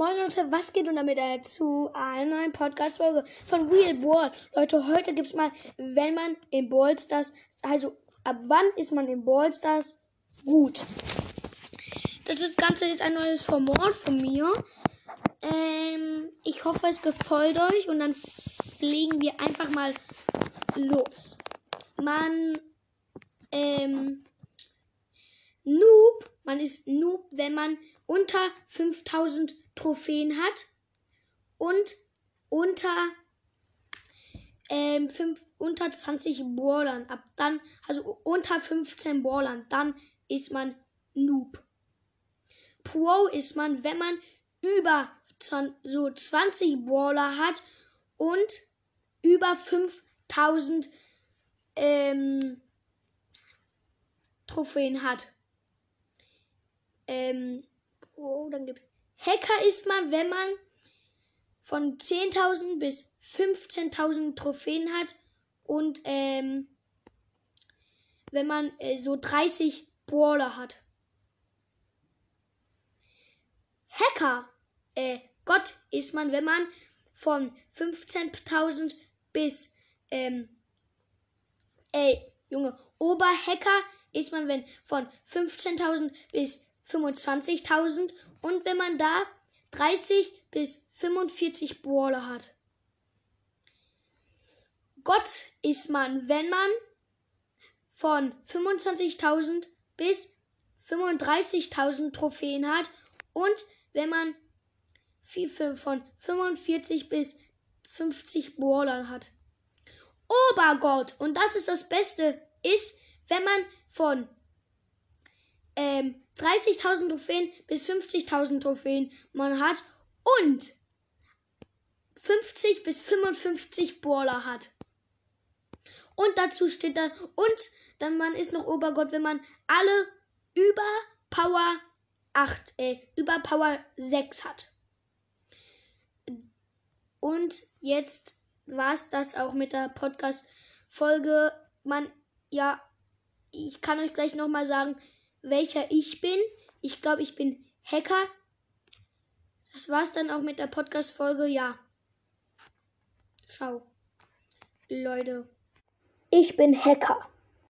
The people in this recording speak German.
Moin Leute, was geht und damit äh, zu einer neuen Podcast-Folge von Real Ball. Leute, heute gibt es mal, wenn man in Ballstars, also ab wann ist man in Ballstars gut? Das ist, Ganze ist ein neues Format von mir. Ähm, ich hoffe, es gefällt euch und dann fliegen wir einfach mal los. Man, ähm, Noob, man ist Noob, wenn man unter 5000 Trophäen hat und unter ähm, 5, unter 20 Ballern. Ab dann, also unter 15 Ballern, dann ist man Noob. Pro ist man, wenn man über so 20 Baller hat und über 5000 ähm, Trophäen hat. Ähm, oh, dann gibt's. Hacker ist man, wenn man von 10.000 bis 15.000 Trophäen hat und ähm, wenn man äh, so 30 Brawler hat. Hacker, äh, Gott ist man, wenn man von 15.000 bis, ähm, äh, Junge, Oberhacker ist man, wenn von 15.000 bis 25.000 und wenn man da 30 bis 45 Brawler hat. Gott ist man, wenn man von 25.000 bis 35.000 Trophäen hat und wenn man von 45 bis 50 Brawlern hat. Obergott, und das ist das Beste, ist, wenn man von ähm, 30.000 Trophäen bis 50.000 Trophäen man hat und 50 bis 55 Baller hat. Und dazu steht dann, und dann man ist noch Obergott, wenn man alle über Power 8, äh, über Power 6 hat. Und jetzt war es das auch mit der Podcast-Folge. Man, ja, ich kann euch gleich nochmal sagen, welcher ich bin. Ich glaube, ich bin Hacker. Das war's dann auch mit der Podcast-Folge. Ja. Ciao. Leute. Ich bin Hacker.